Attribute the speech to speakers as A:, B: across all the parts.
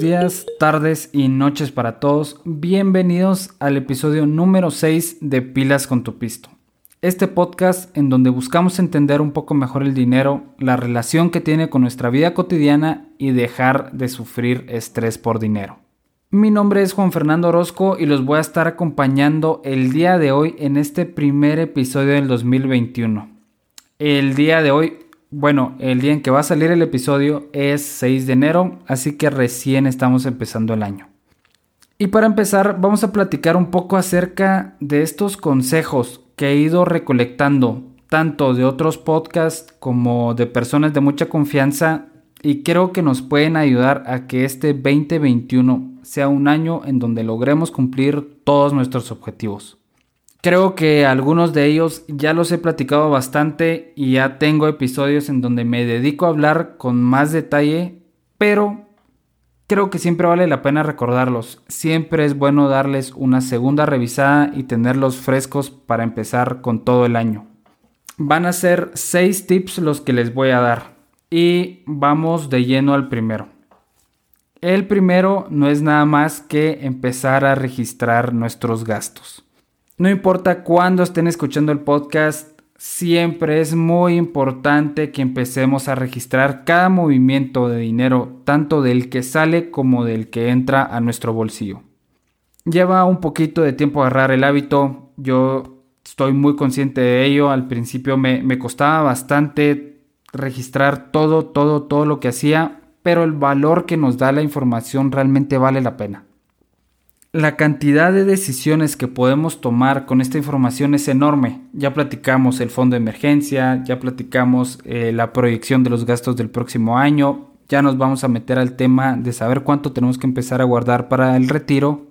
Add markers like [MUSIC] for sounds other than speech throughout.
A: días, tardes y noches para todos. Bienvenidos al episodio número 6 de Pilas con tu Pisto. Este podcast en donde buscamos entender un poco mejor el dinero, la relación que tiene con nuestra vida cotidiana y dejar de sufrir estrés por dinero. Mi nombre es Juan Fernando Orozco y los voy a estar acompañando el día de hoy en este primer episodio del 2021. El día de hoy bueno, el día en que va a salir el episodio es 6 de enero, así que recién estamos empezando el año. Y para empezar, vamos a platicar un poco acerca de estos consejos que he ido recolectando, tanto de otros podcasts como de personas de mucha confianza, y creo que nos pueden ayudar a que este 2021 sea un año en donde logremos cumplir todos nuestros objetivos. Creo que algunos de ellos ya los he platicado bastante y ya tengo episodios en donde me dedico a hablar con más detalle, pero creo que siempre vale la pena recordarlos. Siempre es bueno darles una segunda revisada y tenerlos frescos para empezar con todo el año. Van a ser seis tips los que les voy a dar y vamos de lleno al primero. El primero no es nada más que empezar a registrar nuestros gastos. No importa cuándo estén escuchando el podcast, siempre es muy importante que empecemos a registrar cada movimiento de dinero, tanto del que sale como del que entra a nuestro bolsillo. Lleva un poquito de tiempo agarrar el hábito, yo estoy muy consciente de ello, al principio me, me costaba bastante registrar todo, todo, todo lo que hacía, pero el valor que nos da la información realmente vale la pena. La cantidad de decisiones que podemos tomar con esta información es enorme. Ya platicamos el fondo de emergencia, ya platicamos eh, la proyección de los gastos del próximo año, ya nos vamos a meter al tema de saber cuánto tenemos que empezar a guardar para el retiro.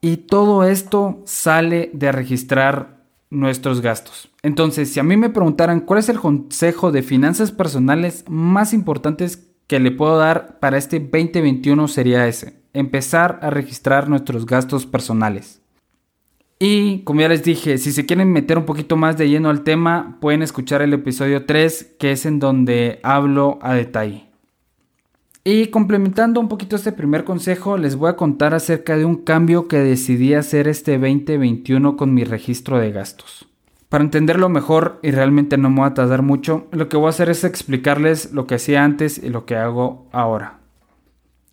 A: Y todo esto sale de registrar nuestros gastos. Entonces, si a mí me preguntaran cuál es el consejo de finanzas personales más importantes que le puedo dar para este 2021 sería ese empezar a registrar nuestros gastos personales. Y como ya les dije, si se quieren meter un poquito más de lleno al tema, pueden escuchar el episodio 3, que es en donde hablo a detalle. Y complementando un poquito este primer consejo, les voy a contar acerca de un cambio que decidí hacer este 2021 con mi registro de gastos. Para entenderlo mejor y realmente no me voy a tardar mucho, lo que voy a hacer es explicarles lo que hacía antes y lo que hago ahora.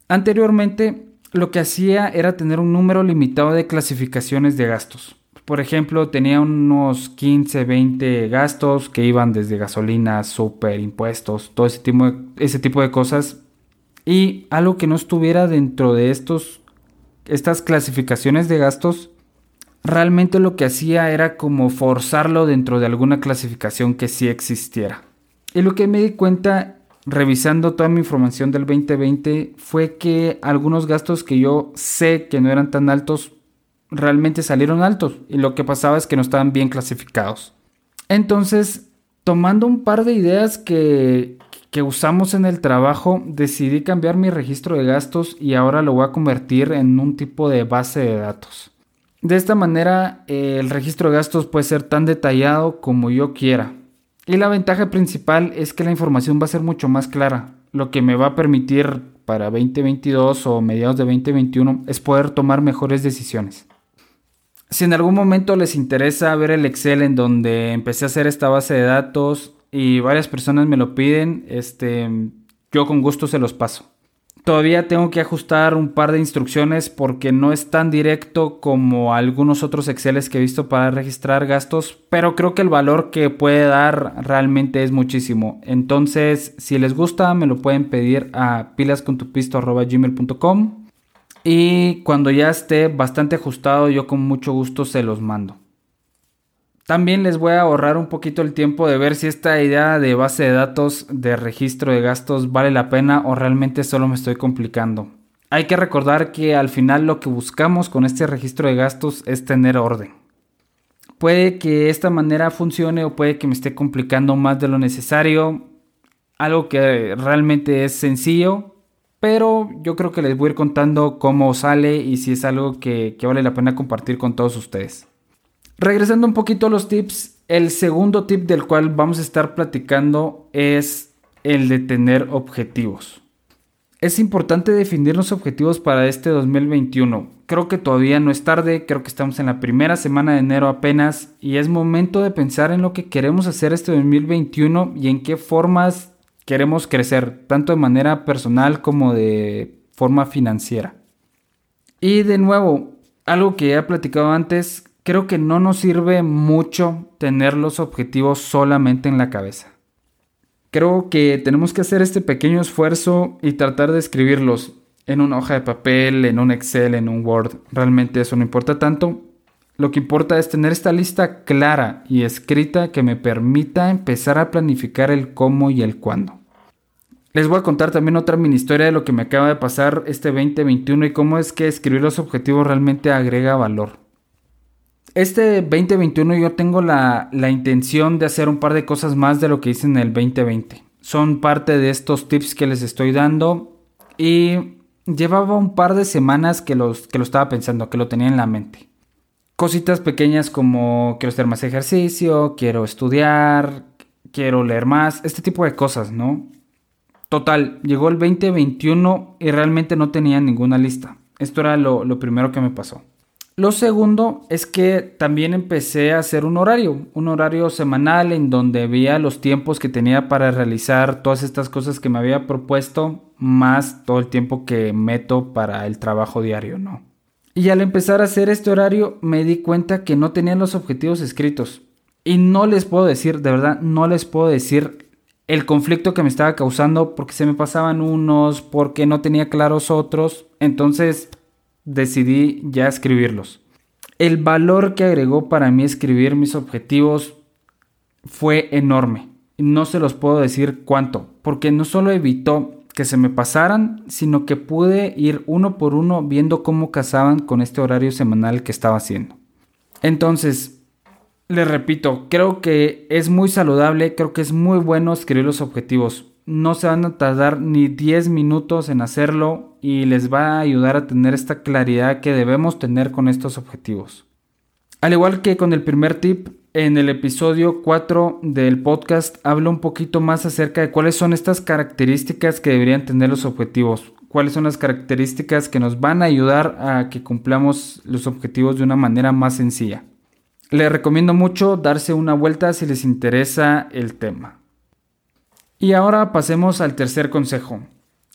A: Anteriormente lo que hacía era tener un número limitado de clasificaciones de gastos. Por ejemplo, tenía unos 15, 20 gastos que iban desde gasolina, súper, impuestos, todo ese tipo, de, ese tipo de cosas. Y algo que no estuviera dentro de estos, estas clasificaciones de gastos, realmente lo que hacía era como forzarlo dentro de alguna clasificación que sí existiera. Y lo que me di cuenta revisando toda mi información del 2020 fue que algunos gastos que yo sé que no eran tan altos realmente salieron altos y lo que pasaba es que no estaban bien clasificados. Entonces, tomando un par de ideas que, que usamos en el trabajo, decidí cambiar mi registro de gastos y ahora lo voy a convertir en un tipo de base de datos. De esta manera, el registro de gastos puede ser tan detallado como yo quiera. Y la ventaja principal es que la información va a ser mucho más clara, lo que me va a permitir para 2022 o mediados de 2021 es poder tomar mejores decisiones. Si en algún momento les interesa ver el Excel en donde empecé a hacer esta base de datos y varias personas me lo piden, este, yo con gusto se los paso. Todavía tengo que ajustar un par de instrucciones porque no es tan directo como algunos otros Exceles que he visto para registrar gastos, pero creo que el valor que puede dar realmente es muchísimo. Entonces, si les gusta, me lo pueden pedir a pilascontupisto.gmail.com y cuando ya esté bastante ajustado, yo con mucho gusto se los mando. También les voy a ahorrar un poquito el tiempo de ver si esta idea de base de datos de registro de gastos vale la pena o realmente solo me estoy complicando. Hay que recordar que al final lo que buscamos con este registro de gastos es tener orden. Puede que esta manera funcione o puede que me esté complicando más de lo necesario. Algo que realmente es sencillo, pero yo creo que les voy a ir contando cómo sale y si es algo que, que vale la pena compartir con todos ustedes. Regresando un poquito a los tips, el segundo tip del cual vamos a estar platicando es el de tener objetivos. Es importante definir los objetivos para este 2021. Creo que todavía no es tarde, creo que estamos en la primera semana de enero apenas y es momento de pensar en lo que queremos hacer este 2021 y en qué formas queremos crecer, tanto de manera personal como de forma financiera. Y de nuevo, algo que he platicado antes, creo que no nos sirve mucho tener los objetivos solamente en la cabeza. Creo que tenemos que hacer este pequeño esfuerzo y tratar de escribirlos en una hoja de papel, en un Excel, en un Word. Realmente eso no importa tanto. Lo que importa es tener esta lista clara y escrita que me permita empezar a planificar el cómo y el cuándo. Les voy a contar también otra mini historia de lo que me acaba de pasar este 2021 y cómo es que escribir los objetivos realmente agrega valor. Este 2021 yo tengo la, intención de hacer un par de cosas más de lo que hice en el 2020. Son parte de estos tips que les estoy dando y llevaba un par de semanas que, los, que lo estaba pensando, que lo tenía en la mente. Cositas pequeñas como quiero hacer más ejercicio, quiero estudiar, quiero leer más, este tipo de cosas, ¿no? Total, llegó el 2021 y realmente no tenía ninguna lista. Esto era lo primero que me pasó. Lo segundo es que también empecé a hacer un horario, un horario semanal en donde veía los tiempos que tenía para realizar todas estas cosas que me había propuesto, más todo el tiempo que meto para el trabajo diario, ¿no? Y al empezar a hacer este horario me di cuenta que no tenía los objetivos escritos. Y no les puedo decir, de verdad, no les puedo decir el conflicto que me estaba causando porque se me pasaban unos, porque no tenía claros otros. Entonces decidí ya escribirlos. El valor que agregó para mí escribir mis objetivos fue enorme. No se los puedo decir cuánto, porque no solo evitó que se me pasaran, sino que pude ir uno por uno viendo cómo casaban con este horario semanal que estaba haciendo. Entonces, les repito, creo que es muy saludable, creo que es muy bueno escribir los objetivos no se van a tardar ni 10 minutos en hacerlo y les va a ayudar a tener esta claridad que debemos tener con estos objetivos. Al igual que con el primer tip, en el episodio 4 del podcast hablo un poquito más acerca de cuáles son estas características que deberían tener los objetivos, cuáles son las características que nos van a ayudar a que cumplamos los objetivos de una manera más sencilla. Les recomiendo mucho darse una vuelta si les interesa el tema. Y ahora pasemos al tercer consejo.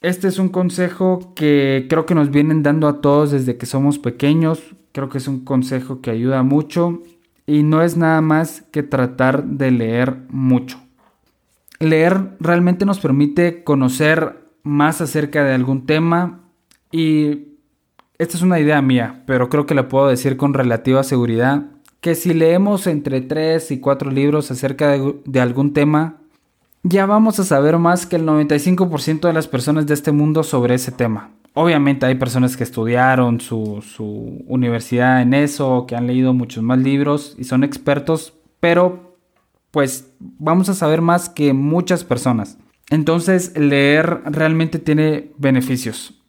A: Este es un consejo que creo que nos vienen dando a todos desde que somos pequeños. Creo que es un consejo que ayuda mucho y no es nada más que tratar de leer mucho. Leer realmente nos permite conocer más acerca de algún tema y esta es una idea mía, pero creo que la puedo decir con relativa seguridad, que si leemos entre 3 y 4 libros acerca de, de algún tema, ya vamos a saber más que el 95% de las personas de este mundo sobre ese tema. Obviamente hay personas que estudiaron su, universidad en eso, que han leído muchos más libros y son expertos, pero pues vamos a saber más que muchas personas. Entonces leer realmente tiene beneficios.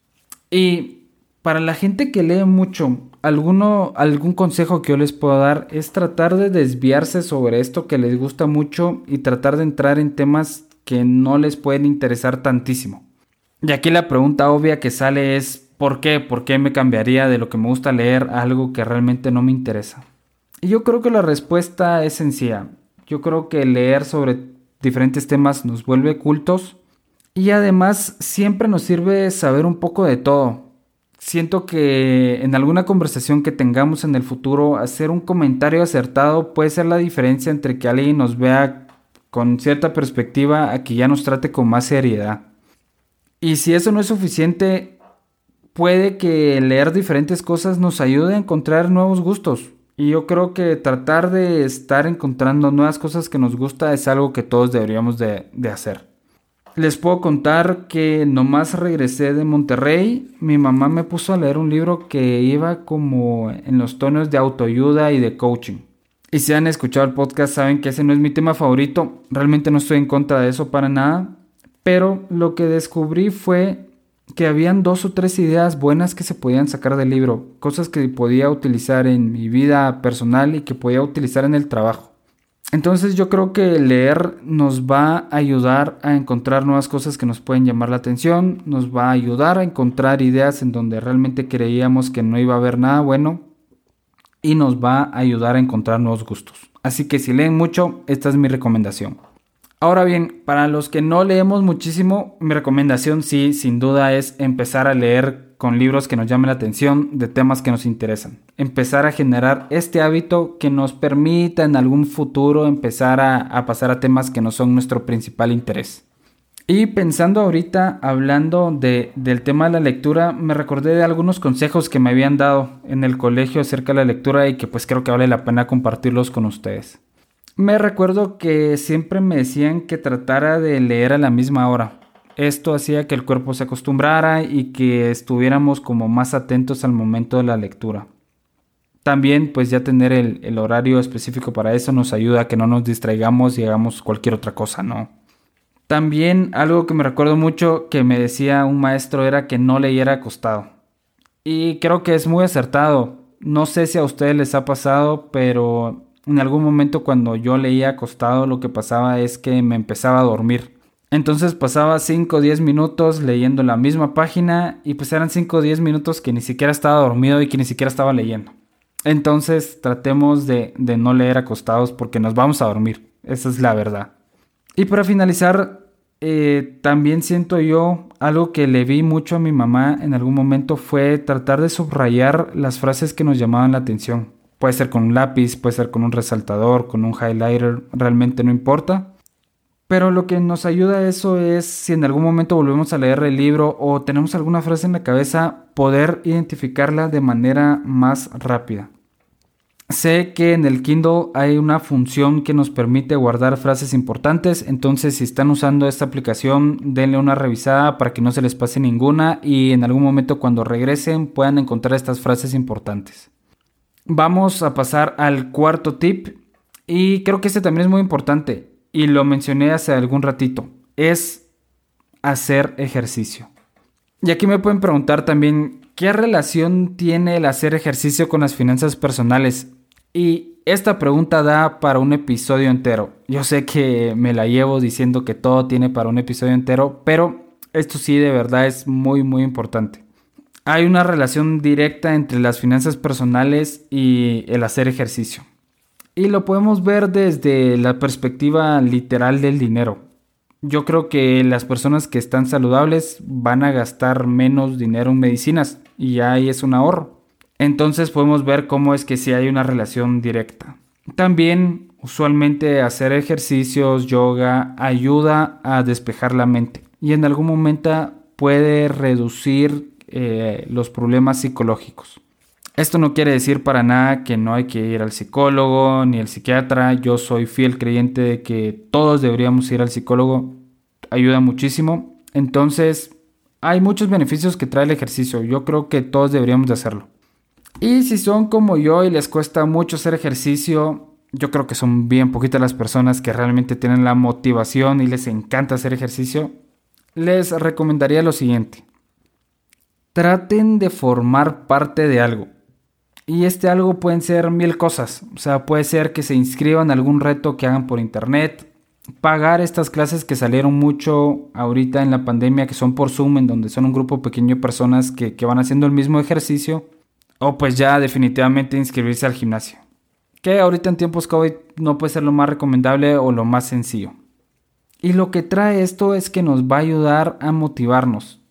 A: Y para la gente que lee mucho, alguno, algún consejo que yo les puedo dar es tratar de desviarse sobre esto que les gusta mucho y tratar de entrar en temas que no les pueden interesar tantísimo. Y aquí la pregunta obvia que sale es ¿por qué? ¿Por qué me cambiaría de lo que me gusta leer a algo que realmente no me interesa? Y yo creo que la respuesta es sencilla. Yo creo que leer sobre diferentes temas nos vuelve cultos y además siempre nos sirve saber un poco de todo siento que en alguna conversación que tengamos en el futuro, hacer un comentario acertado puede ser la diferencia entre que alguien nos vea con cierta perspectiva a que ya nos trate con más seriedad. Y si eso no es suficiente, puede que leer diferentes cosas nos ayude a encontrar nuevos gustos. Y yo creo que tratar de estar encontrando nuevas cosas que nos gusta es algo que todos deberíamos de, de hacer. Les puedo contar que nomás regresé de Monterrey, mi mamá me puso a leer un libro que iba como en los tonos de autoayuda y de coaching. Y si han escuchado el podcast saben que ese no es mi tema favorito, realmente no estoy en contra de eso para nada, pero lo que descubrí fue que habían dos o tres ideas buenas que se podían sacar del libro, cosas que podía utilizar en mi vida personal y que podía utilizar en el trabajo. Entonces yo creo que leer nos va a ayudar a encontrar nuevas cosas que nos pueden llamar la atención, nos va a ayudar a encontrar ideas en donde realmente creíamos que no iba a haber nada bueno y nos va a ayudar a encontrar nuevos gustos. Así que si leen mucho, esta es mi recomendación. Ahora bien, para los que no leemos muchísimo, mi recomendación sí, sin duda, es empezar a leer con libros que nos llamen la atención de temas que nos interesan. Empezar a generar este hábito que nos permita en algún futuro empezar a, pasar a temas que no son nuestro principal interés. Y pensando ahorita, hablando del tema de la lectura, me recordé de algunos consejos que me habían dado en el colegio acerca de la lectura y que pues creo que vale la pena compartirlos con ustedes. Me recuerdo que siempre me decían que tratara de leer a la misma hora. Esto hacía que el cuerpo se acostumbrara y que estuviéramos como más atentos al momento de la lectura. También pues ya tener el, horario específico para eso nos ayuda a que no nos distraigamos y hagamos cualquier otra cosa, ¿no? También algo que me recuerdo mucho que me decía un maestro era que no leyera acostado. Y creo que es muy acertado. No sé si a ustedes les ha pasado, pero en algún momento cuando yo leía acostado lo que pasaba es que me empezaba a dormir. Entonces pasaba 5 o 10 minutos leyendo la misma página y pues eran 5 o 10 minutos que ni siquiera estaba dormido y que ni siquiera estaba leyendo. Entonces tratemos de, no leer acostados porque nos vamos a dormir. Esa es la verdad. Y para finalizar, eh, también siento yo algo que le vi mucho a mi mamá en algún momento fue tratar de subrayar las frases que nos llamaban la atención. Puede ser con un lápiz, puede ser con un resaltador, con un highlighter, realmente no importa. Pero lo que nos ayuda a eso es si en algún momento volvemos a leer el libro o tenemos alguna frase en la cabeza, poder identificarla de manera más rápida. Sé que en el Kindle hay una función que nos permite guardar frases importantes, entonces si están usando esta aplicación, denle una revisada para que no se les pase ninguna y en algún momento cuando regresen puedan encontrar estas frases importantes. Vamos a pasar al cuarto tip y creo que este también es muy importante y lo mencioné hace algún ratito. Es hacer ejercicio. Y aquí me pueden preguntar también, ¿qué relación tiene el hacer ejercicio con las finanzas personales? Y esta pregunta da para un episodio entero. Yo sé que me la llevo diciendo que todo tiene para un episodio entero, pero esto sí de verdad es muy muy importante hay una relación directa entre las finanzas personales y el hacer ejercicio. Y lo podemos ver desde la perspectiva literal del dinero. Yo creo que las personas que están saludables van a gastar menos dinero en medicinas y ahí es un ahorro. Entonces podemos ver cómo es que sí hay una relación directa. También usualmente hacer ejercicios, yoga, ayuda a despejar la mente y en algún momento puede reducir eh, los problemas psicológicos. Esto no quiere decir para nada que no hay que ir al psicólogo ni al psiquiatra. Yo soy fiel creyente de que todos deberíamos ir al psicólogo. Ayuda muchísimo. Entonces, hay muchos beneficios que trae el ejercicio. Yo creo que todos deberíamos de hacerlo. Y si son como yo y les cuesta mucho hacer ejercicio, yo creo que son bien poquitas las personas que realmente tienen la motivación y les encanta hacer ejercicio. Les recomendaría lo siguiente traten de formar parte de algo. Y este algo pueden ser mil cosas. O sea, puede ser que se inscriban a algún reto que hagan por internet, pagar estas clases que salieron mucho ahorita en la pandemia, que son por Zoom, en donde son un grupo pequeño de personas que, que van haciendo el mismo ejercicio, o pues ya definitivamente inscribirse al gimnasio. Que ahorita en tiempos COVID no puede ser lo más recomendable o lo más sencillo. Y lo que trae esto es que nos va a ayudar a motivarnos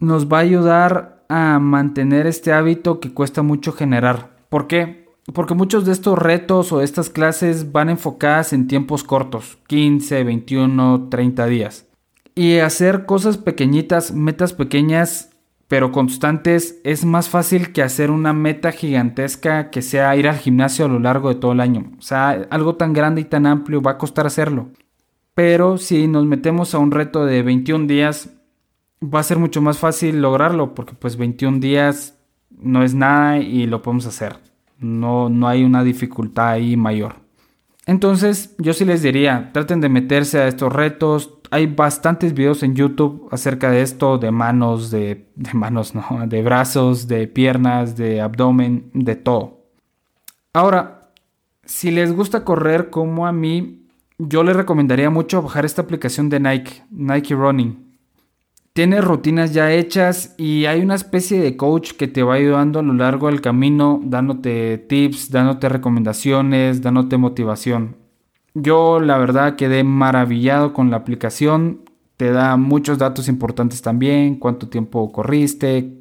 A: nos va a ayudar a mantener este hábito que cuesta mucho generar. ¿Por qué? Porque muchos de estos retos o estas clases van enfocadas en tiempos cortos, 15, 21, 30 días. Y hacer cosas pequeñitas, metas pequeñas, pero constantes, es más fácil que hacer una meta gigantesca que sea ir al gimnasio a lo largo de todo el año. O sea, algo tan grande y tan amplio va a costar hacerlo. Pero si nos metemos a un reto de 21 días, va a ser mucho más fácil lograrlo porque pues 21 días no es nada y lo podemos hacer. No, no hay una dificultad ahí mayor. Entonces yo sí les diría, traten de meterse a estos retos. Hay bastantes videos en YouTube acerca de esto, de manos, de, de manos, no, [LAUGHS] de brazos, de piernas, de abdomen, de todo. Ahora, Si les gusta correr como a mí, yo les recomendaría mucho bajar esta aplicación de Nike, Nike Running. Tiene rutinas ya hechas y hay una especie de coach que te va ayudando a lo largo del camino, dándote tips, dándote recomendaciones, dándote motivación. Yo la verdad quedé maravillado con la aplicación. Te da muchos datos importantes también, cuánto tiempo corriste,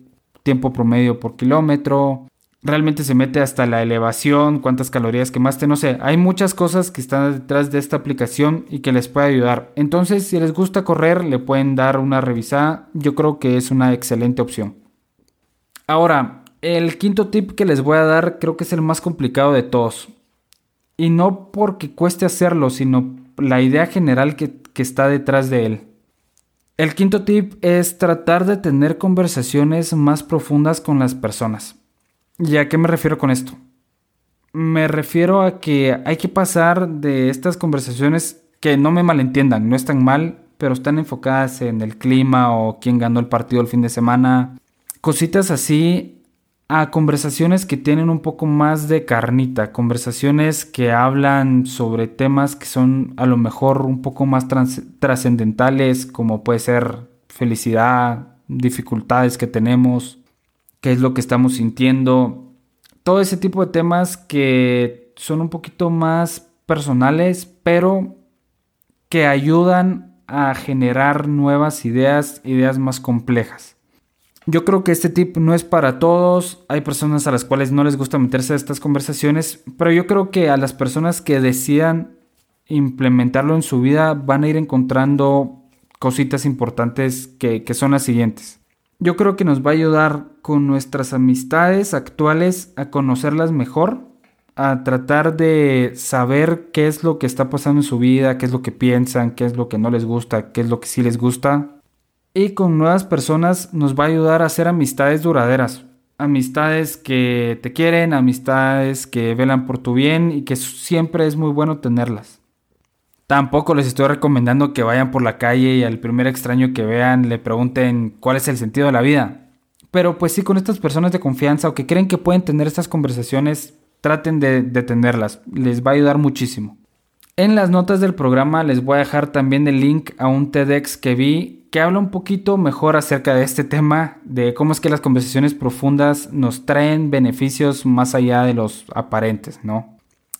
A: tiempo promedio por kilómetro, realmente se mete hasta la elevación, cuántas calorías quemaste, no sé, hay muchas cosas que están detrás de esta aplicación y que les puede ayudar. Entonces, si les gusta correr, le pueden dar una revisada, yo creo que es una excelente opción. Ahora, el quinto tip que les voy a dar creo que es el más complicado de todos. Y no porque cueste hacerlo, sino la idea general que, que está detrás de él. El quinto tip es tratar de tener conversaciones más profundas con las personas. ¿Y a qué me refiero con esto? Me refiero a que hay que pasar de estas conversaciones que no me malentiendan, no están mal, pero están enfocadas en el clima o quién ganó el partido el fin de semana. Cositas así a conversaciones que tienen un poco más de carnita, conversaciones que hablan sobre temas que son a lo mejor un poco más trascendentales, como puede ser felicidad, dificultades que tenemos, qué es lo que estamos sintiendo, todo ese tipo de temas que son un poquito más personales, pero que ayudan a generar nuevas ideas, ideas más complejas. Yo creo que este tip no es para todos, hay personas a las cuales no les gusta meterse a estas conversaciones, pero yo creo que a las personas que decidan implementarlo en su vida van a ir encontrando cositas importantes que, que son las siguientes yo creo que nos va a ayudar con nuestras amistades actuales a conocerlas mejor, a tratar de saber qué es lo que está pasando en su vida, qué es lo que piensan, qué es lo que no les gusta, qué es lo que sí les gusta. Y con nuevas personas nos va a ayudar a hacer amistades duraderas. Amistades que te quieren, amistades que velan por tu bien y que siempre es muy bueno tenerlas. Tampoco les estoy recomendando que vayan por la calle y al primer extraño que vean le pregunten cuál es el sentido de la vida. Pero pues sí, con estas personas de confianza o que creen que pueden tener estas conversaciones, traten de, tenerlas. Les va a ayudar muchísimo. En las notas del programa les voy a dejar también el link a un TEDx que vi que habla un poquito mejor acerca de este tema, de cómo es que las conversaciones profundas nos traen beneficios más allá de los aparentes, ¿no?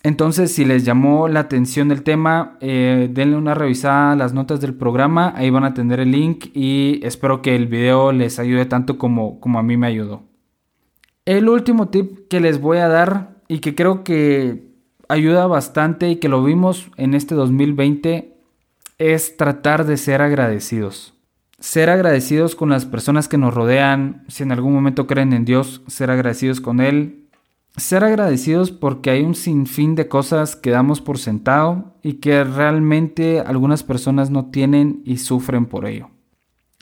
A: Entonces, si les llamó la atención el tema, eh, denle una revisada a las notas del programa, ahí van a tener el link y espero que el video les ayude tanto como, como a mí me ayudó. El último tip que les voy a dar y que creo que ayuda bastante y que lo vimos en este 2020 es tratar de ser agradecidos. Ser agradecidos con las personas que nos rodean, si en algún momento creen en Dios, ser agradecidos con Él, ser agradecidos porque hay un sinfín de cosas que damos por sentado y que realmente algunas personas no tienen y sufren por ello.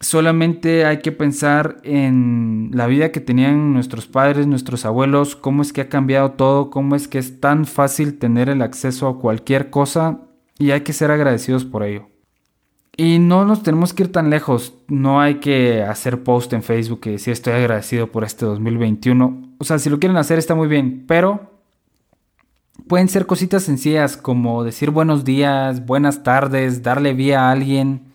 A: Solamente hay que pensar en la vida que tenían nuestros padres, nuestros abuelos, cómo es que ha cambiado todo, cómo es que es tan fácil tener el acceso a cualquier cosa y hay que ser agradecidos por ello. Y no nos tenemos que ir tan lejos. No hay que hacer post en Facebook y decir estoy agradecido por este 2021. O sea, si lo quieren hacer está muy bien, pero pueden ser cositas sencillas como decir buenos días, buenas tardes, darle vía a alguien.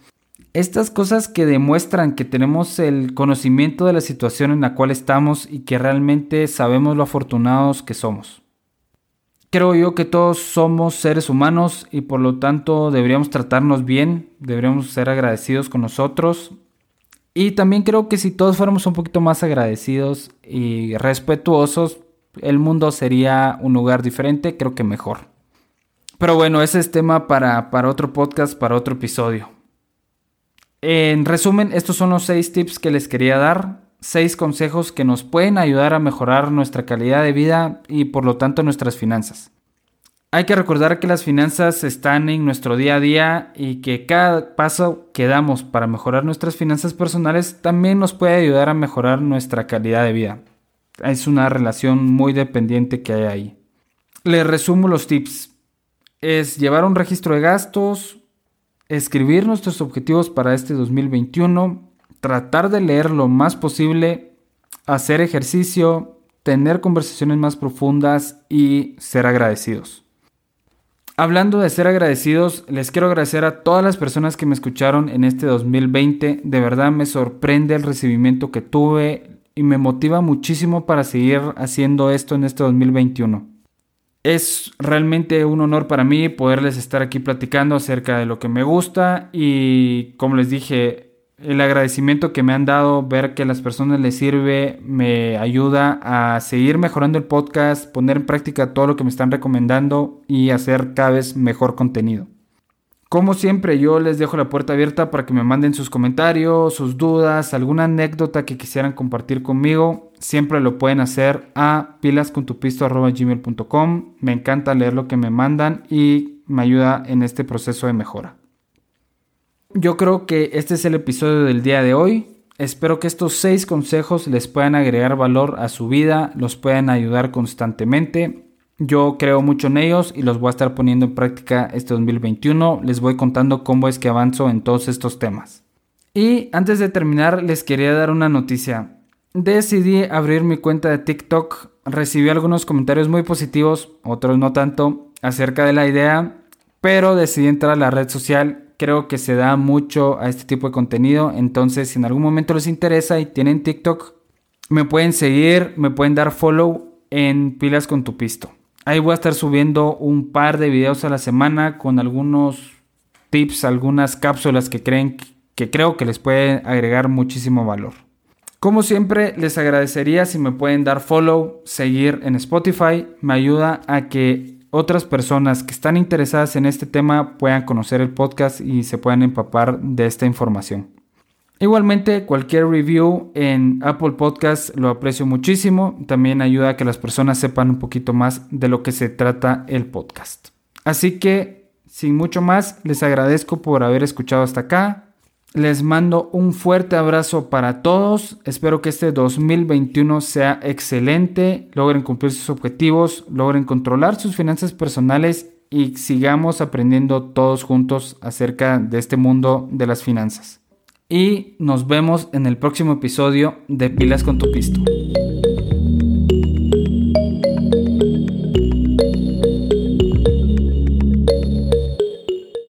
A: Estas cosas que demuestran que tenemos el conocimiento de la situación en la cual estamos y que realmente sabemos lo afortunados que somos. Creo yo que todos somos seres humanos y por lo tanto deberíamos tratarnos bien, deberíamos ser agradecidos con nosotros. Y también creo que si todos fuéramos un poquito más agradecidos y respetuosos, el mundo sería un lugar diferente, creo que mejor. Pero bueno, ese es tema para, para otro podcast, para otro episodio. En resumen, estos son los seis tips que les quería dar seis consejos que nos pueden ayudar a mejorar nuestra calidad de vida y por lo tanto nuestras finanzas. Hay que recordar que las finanzas están en nuestro día a día y que cada paso que damos para mejorar nuestras finanzas personales también nos puede ayudar a mejorar nuestra calidad de vida. Es una relación muy dependiente que hay ahí. Les resumo los tips. Es llevar un registro de gastos, escribir nuestros objetivos para este 2021, tratar de leer lo más posible, hacer ejercicio, tener conversaciones más profundas y ser agradecidos. Hablando de ser agradecidos, les quiero agradecer a todas las personas que me escucharon en este 2020. De verdad me sorprende el recibimiento que tuve y me motiva muchísimo para seguir haciendo esto en este 2021. Es realmente un honor para mí poderles estar aquí platicando acerca de lo que me gusta y como les dije, el agradecimiento que me han dado, ver que a las personas les sirve, me ayuda a seguir mejorando el podcast, poner en práctica todo lo que me están recomendando y hacer cada vez mejor contenido. Como siempre, yo les dejo la puerta abierta para que me manden sus comentarios, sus dudas, alguna anécdota que quisieran compartir conmigo. Siempre lo pueden hacer a pilascontupisto.gmail.com. Me encanta leer lo que me mandan y me ayuda en este proceso de mejora. Yo creo que este es el episodio del día de hoy. Espero que estos seis consejos les puedan agregar valor a su vida, los puedan ayudar constantemente. Yo creo mucho en ellos y los voy a estar poniendo en práctica este 2021. Les voy contando cómo es que avanzo en todos estos temas. Y antes de terminar, les quería dar una noticia. Decidí abrir mi cuenta de TikTok. Recibí algunos comentarios muy positivos, otros no tanto, acerca de la idea, pero decidí entrar a la red social creo que se da mucho a este tipo de contenido. Entonces, si en algún momento les interesa y tienen TikTok, me pueden seguir, me pueden dar follow en Pilas con tu Pisto. Ahí voy a estar subiendo un par de videos a la semana con algunos tips, algunas cápsulas que creen que creo que les puede agregar muchísimo valor. Como siempre, les agradecería si me pueden dar follow, seguir en Spotify. Me ayuda a que otras personas que están interesadas en este tema puedan conocer el podcast y se puedan empapar de esta información. Igualmente, cualquier review en Apple Podcast lo aprecio muchísimo. También ayuda a que las personas sepan un poquito más de lo que se trata el podcast. Así que, sin mucho más, les agradezco por haber escuchado hasta acá. Les mando un fuerte abrazo para todos. Espero que este 2021 sea excelente, logren cumplir sus objetivos, logren controlar sus finanzas personales y sigamos aprendiendo todos juntos acerca de este mundo de las finanzas. Y nos vemos en el próximo episodio de Pilas con tu Pisto.